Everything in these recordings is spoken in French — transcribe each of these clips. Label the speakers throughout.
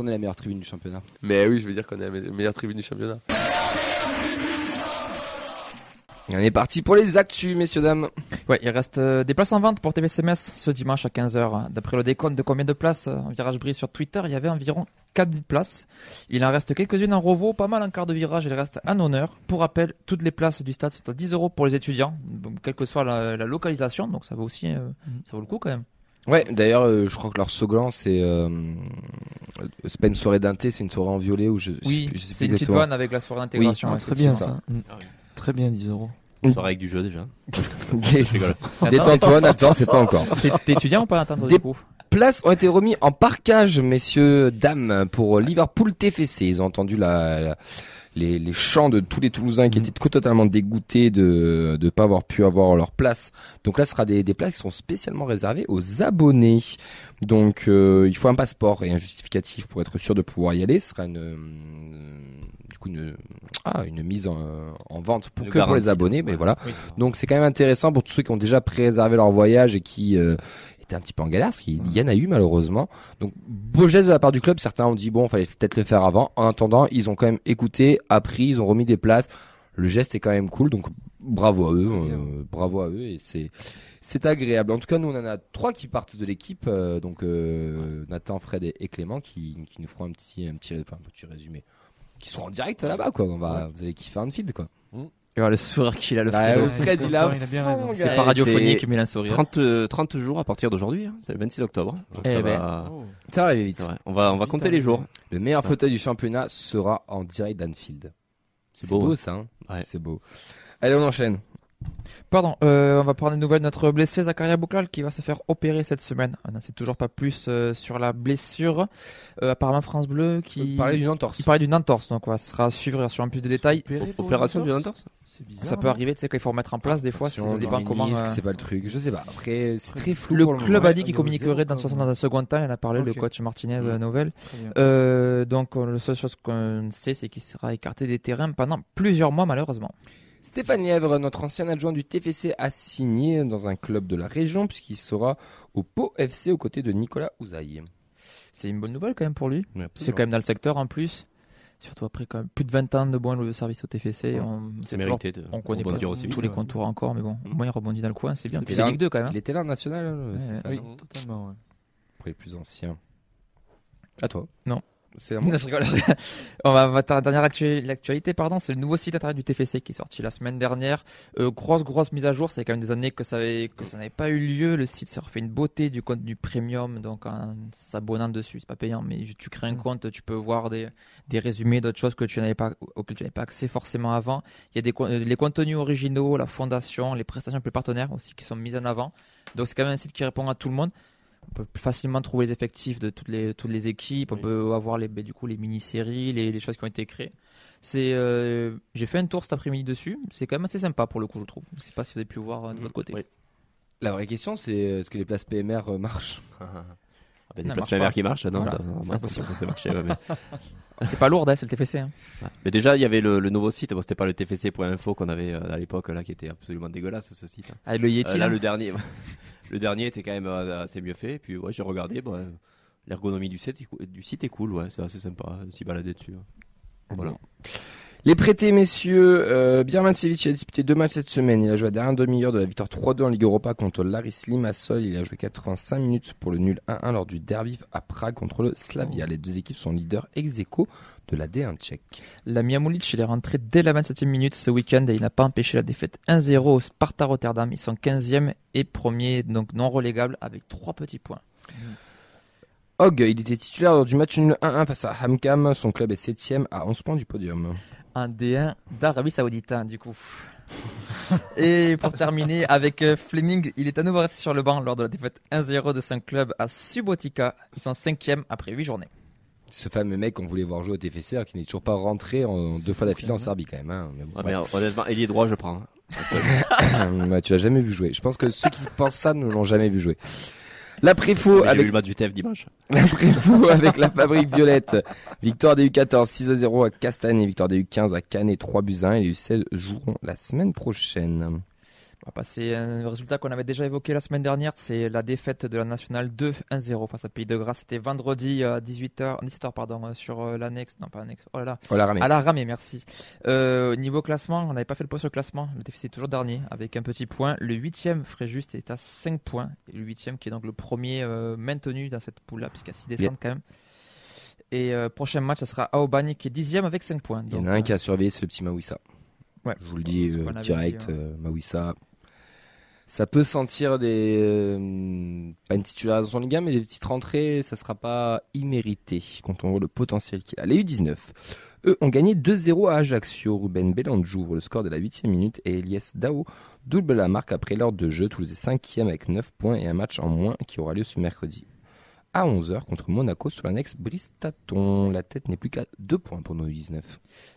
Speaker 1: qu'on est la meilleure tribune du championnat.
Speaker 2: Mais oui, je veux dire qu'on est la meilleure tribune du championnat.
Speaker 1: on est parti pour les actus, messieurs, dames.
Speaker 3: Ouais, il reste euh, des places en vente pour TVCMS ce dimanche à 15h. D'après le décompte de combien de places euh, en virage bris sur Twitter, il y avait environ 4 places. Il en reste quelques-unes en Rovo, pas mal en quart de virage, il reste un honneur. Pour rappel, toutes les places du stade sont à 10 euros pour les étudiants, donc, quelle que soit la, la localisation, donc ça vaut aussi, euh, ça vaut le coup quand même.
Speaker 1: Ouais, d'ailleurs, euh, je crois que leur slogan, c'est euh, c'est pas une soirée d'inté, c'est une soirée en violet où je.
Speaker 3: Oui, c'est une petite vanne avec la soirée d'intégration.
Speaker 1: Oui,
Speaker 3: ouais,
Speaker 4: Très bien
Speaker 3: ça.
Speaker 4: ça. Très bien, 10 euros.
Speaker 5: Une soirée avec du jeu déjà.
Speaker 1: Détends-toi, Nathan, c'est pas encore.
Speaker 3: T'es étudiant ou pas attends,
Speaker 1: Des-
Speaker 3: du coup?
Speaker 1: Places ont été remis en parquage, messieurs, dames, pour Liverpool TFC. Ils ont entendu la, la- les, les chants de tous les Toulousains qui étaient totalement dégoûtés de ne pas avoir pu avoir leur place. Donc là, ce sera des, des places qui sont spécialement réservées aux abonnés. Donc, euh, il faut un passeport et un justificatif pour être sûr de pouvoir y aller. Ce sera une, euh, du coup, une, ah, une mise en, en vente pour que pour les abonnés. Mais voilà.
Speaker 3: Oui.
Speaker 1: Donc c'est quand même intéressant pour tous ceux qui ont déjà préservé leur voyage et qui euh, étaient un petit peu en galère, parce qu'il y en a eu malheureusement. Donc beau geste de la part du club, certains ont dit bon, fallait peut-être le faire avant. En attendant, ils ont quand même écouté, appris, ils ont remis des places. Le geste est quand même cool, donc bravo à eux, euh, bravo à eux et c'est c'est agréable. En tout cas, nous on en a trois qui partent de l'équipe, euh, donc euh, Nathan, Fred et, et Clément qui, qui nous feront un petit un petit enfin, un petit résumé, qui seront en direct là-bas quoi. On va vous allez kiffer Anfield quoi.
Speaker 3: Et voilà, le sourire qu'il a, le
Speaker 1: Bah,
Speaker 3: Fredo.
Speaker 1: euh, Fred, il a,
Speaker 4: Il a bien raison.
Speaker 3: C'est pas radiophonique, mais il a un sourire.
Speaker 5: 30, euh, 30 jours à partir d'aujourd'hui, hein. c'est le 26 octobre. Donc
Speaker 3: Eh
Speaker 5: ça
Speaker 3: ben.
Speaker 5: va-
Speaker 4: Oh.
Speaker 1: Ça va aller vite.
Speaker 5: On va, on va compter les jours.
Speaker 1: Le meilleur fauteuil du championnat sera en direct d'Anfield.
Speaker 5: C'est
Speaker 1: C'est
Speaker 5: beau,
Speaker 1: beau,
Speaker 5: hein.
Speaker 1: ça. hein
Speaker 5: Ouais.
Speaker 1: C'est beau. Allez, on enchaîne.
Speaker 3: Pardon, euh, on va prendre des nouvelles de notre blessé Zakaria Bouklal qui va se faire opérer cette semaine. On n'en sait toujours pas plus euh, sur la blessure. Euh, apparemment France Bleu qui
Speaker 1: parlez d'une entorse.
Speaker 3: il parlait d'une entorse, donc ce sera à suivre sur un plus de détails.
Speaker 5: Opération
Speaker 4: une
Speaker 5: du
Speaker 4: entorse
Speaker 5: entorse
Speaker 4: C'est bizarre.
Speaker 3: Ça peut
Speaker 4: non
Speaker 3: arriver, tu sais, quand il faut remettre en place des fois, ça
Speaker 1: Attention,
Speaker 3: dépend comment. euh,
Speaker 1: c'est pas le truc. Je sais pas. Après, c'est très flou.
Speaker 3: Le
Speaker 1: pour
Speaker 3: club a dit qu'il communiquerait dans, un second temps. Il en a parlé le coach Martinez
Speaker 4: Mm.
Speaker 3: Novel. Euh, donc la seule chose qu'on sait, c'est qu'il sera écarté des terrains pendant plusieurs mois malheureusement.
Speaker 1: Stéphane Lièvre, notre ancien adjoint du TFC, a signé dans un club de la région puisqu'il sera au Pau FC aux côtés de Nicolas Ouzaï.
Speaker 3: C'est une bonne nouvelle quand même pour lui. C'est quand même dans le secteur en plus. Surtout après quand même plus de 20 ans de bon service au TFC.
Speaker 1: Ouais.
Speaker 3: On,
Speaker 5: C'est
Speaker 3: toujours-
Speaker 5: mérité de
Speaker 3: on connaît pas tous
Speaker 5: aussi
Speaker 3: tous
Speaker 5: vite.
Speaker 3: les contours encore, mais bon, au moins il rebondit dans le coin, c'est bien. C'est Ligue 2 quand même. hein.
Speaker 1: Il était là en national,
Speaker 3: Ouais,
Speaker 1: Stéphane,
Speaker 4: Oui, totalement. ouais.
Speaker 1: pour les plus anciens. À toi.
Speaker 3: Non.
Speaker 1: C'est.
Speaker 3: Non, je rigole. On va, va ta dernière actu- l'actualité, pardon, c'est le nouveau site internet du TFC qui est sorti la semaine dernière. Euh, grosse, grosse mise à jour. C'est quand même des années que ça avait, que ça n'avait pas eu lieu. Le site s'est refait une beauté du contenu premium, donc en s'abonnant dessus, c'est pas payant, mais tu crées un compte, tu peux voir des, des résumés d'autres choses que tu n'avais pas, auxquelles tu n'avais pas accès forcément avant. Il y a des, euh, les contenus originaux, la fondation, les prestations plus partenaires aussi qui sont mises en avant. Donc c'est quand même un site qui répond à tout le monde. On peut plus facilement trouver les effectifs de toutes les, toutes les équipes. On
Speaker 5: Oui.
Speaker 3: peut avoir les, ben, du coup, les mini-séries, les, les choses qui ont été créées. C'est, euh, j'ai fait un tour cet après-midi dessus. C'est quand même assez sympa pour le coup, je trouve. Je sais pas si vous avez pu voir euh, de votre côté.
Speaker 5: Oui.
Speaker 1: La vraie question, c'est est-ce que les places PMR euh, marchent?
Speaker 5: Ah, ben, des
Speaker 3: marche
Speaker 5: places
Speaker 3: pas.
Speaker 5: qui marchent, non,
Speaker 3: Voilà,
Speaker 5: bah,
Speaker 3: c'est
Speaker 5: moi,
Speaker 3: impossible.
Speaker 5: ça, ça marchait, ouais, mais...
Speaker 3: C'est pas lourd, hein, c'est le TFC. Hein.
Speaker 5: mais déjà, il y avait le, le nouveau site, bon, c'était pas le tfc.info qu'on avait euh, à l'époque, là, qui était absolument dégueulasse, ce site. hein.
Speaker 3: Avec le Yeti.
Speaker 5: Euh, là. le dernier, le dernier était quand même euh, assez mieux fait. Et puis, j'ai regardé. bah, L'ergonomie du site, est cool, c'est assez sympa de s'y balader dessus. hein. Voilà.
Speaker 1: Les prêtés, messieurs, euh, Birman Sevic a disputé deux matchs cette semaine. Il a joué la dernière demi-heure de la victoire 3-2 en Ligue Europa contre Laris Limassol. Il a joué 85 minutes pour le nul 1-1 lors du derby à Prague contre le Slavia. Les deux équipes sont leaders ex aequo de la D1 tchèque.
Speaker 3: La Miamulic, il est rentré dès la 27e minute ce week-end et il n'a pas empêché la défaite 1-0 au Sparta Rotterdam. Ils sont 15e et premier, donc non relégable avec trois petits points.
Speaker 1: Hogg, il était titulaire lors du match nul 1-1 face à Hamkam. Son club est 7 à 11 points du podium.
Speaker 3: Un D1 d'Arabie Saoudite, hein, du coup. Et pour terminer avec euh, Fleming, il est à nouveau resté sur le banc lors de la défaite 1-0 de son club à Subotica. Ils sont cinquième après 8 journées.
Speaker 1: Ce fameux mec qu'on voulait voir jouer au TFC, alors qu'il n'est toujours pas rentré en deux fois d'affilée en Serbie quand même. hein. Mais bon,
Speaker 5: Ouais,
Speaker 1: bref.
Speaker 5: mais, honnêtement, ailier droit, je prends. hein.
Speaker 1: Tu l'as jamais vu jouer. Je pense que ceux qui pensent ça ne l'ont jamais vu jouer. La préfo avec
Speaker 5: vu le match du TF dimanche.
Speaker 1: la préfo avec la fabrique violette. Victoire des U14 6 à 0 à Castagne et victoire des U15 à Canet 3 buts à 1 et les U16 joueront la semaine prochaine.
Speaker 3: On va passer à un résultat qu'on avait déjà évoqué la semaine dernière, c'est la défaite de la nationale 2-1-0 face à Pays de Grâce. C'était vendredi à 18h, 17h pardon, euh, sur euh, l'annexe, non pas l'annexe, oh là là,
Speaker 1: Oh la ramée.
Speaker 3: à la ramée, merci. Euh, niveau classement, on n'avait pas fait le point sur le classement, le déficit est toujours dernier avec un petit point. Le huitième Fréjus est à 5 points, et le huitième qui est donc le premier euh, maintenu dans cette poule-là, puisqu'il y a 6 descentes quand même. Et euh, prochain match, ça sera Aobani qui est dixième avec 5 points.
Speaker 1: Il y en a un qui a surveillé, c'est le petit Mawissa.
Speaker 3: Ouais.
Speaker 1: Je vous le dis direct,
Speaker 3: dit, ouais.
Speaker 1: euh, Mawissa. Ça peut sentir des euh, pas une titularisation en Ligue 1, mais des petites rentrées, ça sera pas immérité quand on voit le potentiel qu'il a. Les U19, eux ont gagné 2-0 à Ajaccio. Ruben Bellange ouvre le score de la 8 minute et Elias Dao double la marque après l'heure de jeu. Toulouse est 5e avec 9 points et un match en moins qui aura lieu ce mercredi à 11h contre Monaco sur l'annexe Bristaton. La tête n'est plus qu'à 2 points pour nos U19.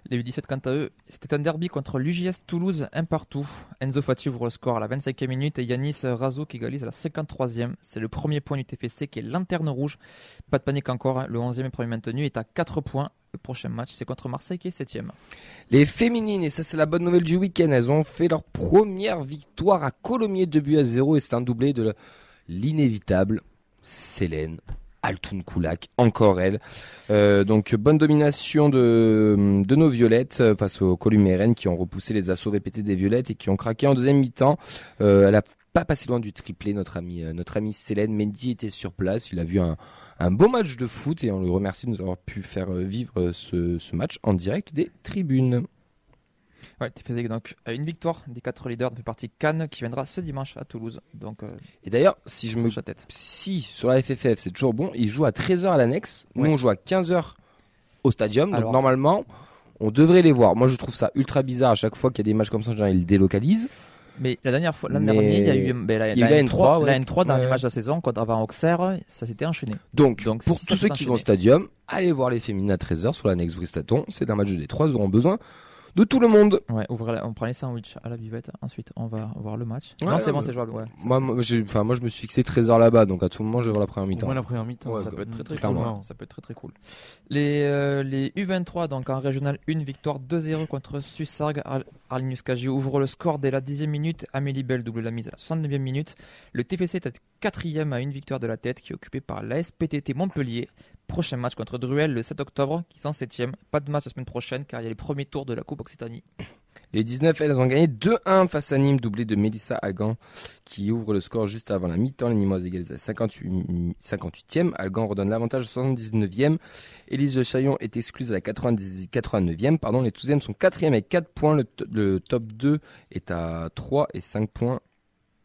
Speaker 3: Les U17, quant à eux, c'était un derby contre l'UJS Toulouse, un partout. Enzo Fati ouvre le score à la 25e minute et Yanis Razou qui égalise à la 53e. C'est le premier point du TFC qui est lanterne rouge. Pas de panique encore, hein. le 11e et premier maintenu est à 4 points. Le prochain match, c'est contre Marseille qui est 7e.
Speaker 1: Les féminines, et ça c'est la bonne nouvelle du week-end, elles ont fait leur première victoire à Colomiers 2 buts à 0 et c'est un doublé de l'inévitable Célène Altoun Koulak, encore elle. Euh, donc bonne domination de, nos violettes euh, face aux Columérennes qui ont repoussé les assauts répétés des violettes et qui ont craqué en deuxième mi-temps. Euh, elle a pas passé loin du triplé, notre ami, notre Célène. Mendy était sur place, il a vu un, beau match de foot et on le remercie de nous avoir pu faire vivre ce match en direct des tribunes.
Speaker 3: Ouais, TFC donc a une victoire des 4 leaders de partie Cannes qui viendra ce dimanche à Toulouse. Donc, euh,
Speaker 1: Et d'ailleurs, si je me
Speaker 3: sur sa tête.
Speaker 1: si sur la FFF c'est toujours bon, ils jouent à 13h à l'annexe, nous
Speaker 3: Ouais.
Speaker 1: on joue à 15h au stadium, donc
Speaker 3: Alors,
Speaker 1: normalement on devrait les voir. Moi je trouve ça ultra bizarre à chaque fois qu'il y a des matchs comme ça, genre ils délocalisent.
Speaker 3: Mais la dernière fois, l'année dernière, il y a eu ben, la,
Speaker 1: il y a eu la N3, ouais.
Speaker 3: la N3 dans
Speaker 1: Ouais.
Speaker 3: les matchs de la saison contre avant Auxerre, ça s'était enchaîné.
Speaker 1: Donc,
Speaker 3: Donc,
Speaker 1: pour tous ceux qui vont au stadium, allez voir les féminines à 13h sur l'annexe Bristaton, c'est un match de D3, ils auront besoin de tout le monde.
Speaker 3: Ouais, on prend les sandwichs à la buvette. Ensuite, on va voir le match.
Speaker 1: Ouais,
Speaker 3: non, c'est
Speaker 1: ouais,
Speaker 3: bon,
Speaker 1: ouais.
Speaker 3: c'est jouable. Ouais.
Speaker 1: Moi, moi, j'ai- enfin, moi je me suis fixé 13h là-bas, donc à tout moment je vais voir la première mi-temps.
Speaker 4: moins la première mi-temps.
Speaker 1: Ouais,
Speaker 3: ça peut être très très cool. Ça peut être très très cool. Les, euh, les U23, donc en régional 1, victoire 2-0 contre Sussargues. Ar- Arlinus Kaji ouvre le score dès la 10e minute. Amélie Bell double la mise à la 69e minute. Le TFC est 4e à une victoire de la tête qui est occupé par la SPTT Montpellier. Prochain match contre Druel le 7 octobre qui sont 7e. Pas de match la semaine prochaine car il y a les premiers tours de la Coupe Occitanie.
Speaker 1: Les 19, elles ont gagné 2-1 face à Nîmes, doublé de Mélissa Algan, qui ouvre le score juste avant la mi-temps. Les Nîmoises égalisent à 58, 58e. Algan redonne l'avantage au 79e. Élise Chaillon est excluse à la 90, 89e. Pardon, les Touzièmes sont 4e avec 4 points. Le, le top 2 est à 3 et 5 points.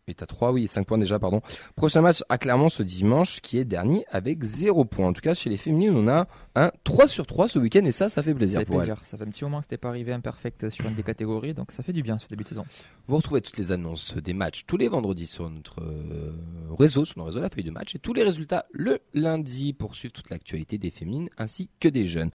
Speaker 1: Est à 3, oui, et 5 points déjà, pardon. Prochain match à Clermont ce dimanche, qui est dernier avec 0 points. En tout cas, chez les féminines, on a un 3 sur 3 ce week-end, et ça, ça fait
Speaker 3: Ça
Speaker 1: plaisir
Speaker 3: fait
Speaker 1: pour elles.
Speaker 3: plaisir. Ça fait un petit moment que c'était pas arrivé imperfect sur une des catégories, donc ça fait du bien ce début de saison.
Speaker 1: Vous retrouvez toutes les annonces des matchs tous les vendredis sur notre euh, réseau, sur notre réseau La Feuille de Match, et tous les résultats le lundi pour suivre toute l'actualité des féminines ainsi que des jeunes.